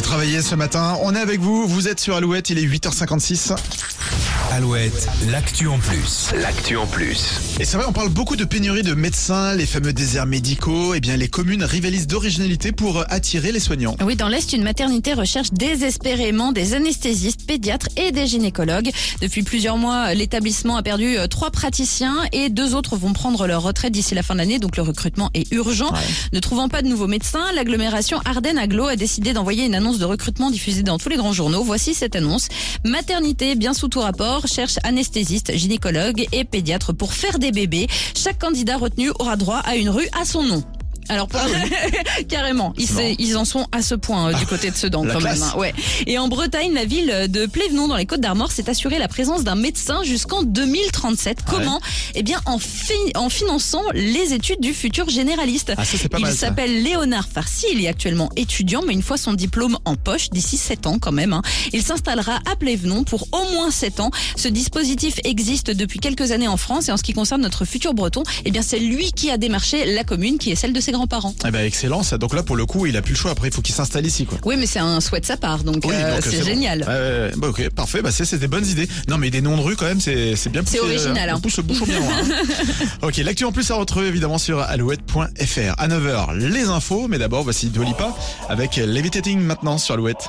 travailler ce matin. On est avec vous. Vous êtes sur Alouette. Il est 8h56. Alouette, l'actu en plus. L'actu en plus. Et c'est vrai, on parle beaucoup de pénurie de médecins, les fameux déserts médicaux. Eh bien, les communes rivalisent d'originalité pour attirer les soignants. Oui, dans l'Est, une maternité recherche désespérément des anesthésistes, pédiatres et des gynécologues. Depuis plusieurs mois, l'établissement a perdu euh, trois praticiens et deux autres vont prendre leur retraite d'ici la fin de l'année, donc le recrutement est urgent. Ne trouvant pas de nouveaux médecins, l'agglomération Ardennes-Aglo a décidé d'envoyer une annonce de recrutement diffusée dans tous les grands journaux. Voici cette annonce. Maternité bien sous tout rapport, cherche anesthésiste, gynécologue et pédiatre pour faire des bébés. Chaque candidat retenu aura droit à une rue à son nom. Alors pour- carrément, ils, en sont à ce point euh, du côté de Sedan La quand classe. même. hein, ouais. Et en Bretagne, la ville de Plévenon dans les Côtes d'Armor s'est assurée la présence d'un médecin jusqu'en 2037. Comment Eh bien en, fi- en finançant les études du futur généraliste. Ah, ça, pas Il s'appelle Léonard Farcy, il est actuellement étudiant, mais une fois son diplôme en poche, d'ici 7 ans quand même, hein, il s'installera à Plévenon pour au moins 7 ans. Ce dispositif existe depuis quelques années en France et en ce qui concerne notre futur breton, eh bien c'est lui qui a démarché la commune qui est celle de ses grands-parents. Eh ben, excellent. Ça. Donc là, pour le coup, il a plus le choix. Après, il faut qu'il s'installe ici, quoi. Oui, mais c'est un souhait de sa part, donc, Oui, euh, c'est génial. Bah, ok, parfait. Bah, c'est c'est des bonnes idées. Non, mais des noms de rue, quand même, c'est c'est bien poussé. original, euh, On hein. pousse le bouchon bien loin. hein. ok, l'actu en plus à retrouver évidemment sur alouette.fr. À 9h, les infos. Mais d'abord, voici Dua Lipa avec Levitating maintenant sur Alouette.